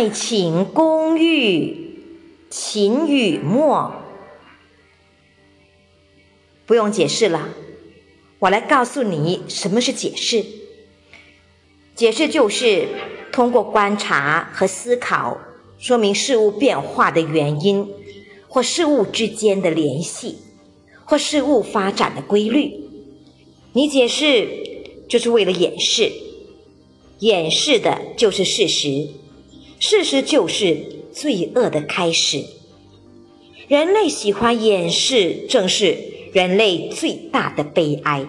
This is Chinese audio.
爱情公寓，秦雨墨。不用解释了，我来告诉你什么是解释。解释就是通过观察和思考，说明事物变化的原因，或事物之间的联系，或事物发展的规律。你解释就是为了掩饰，掩饰的就是事实，事实就是罪恶的开始。人类喜欢掩饰，正是人类最大的悲哀。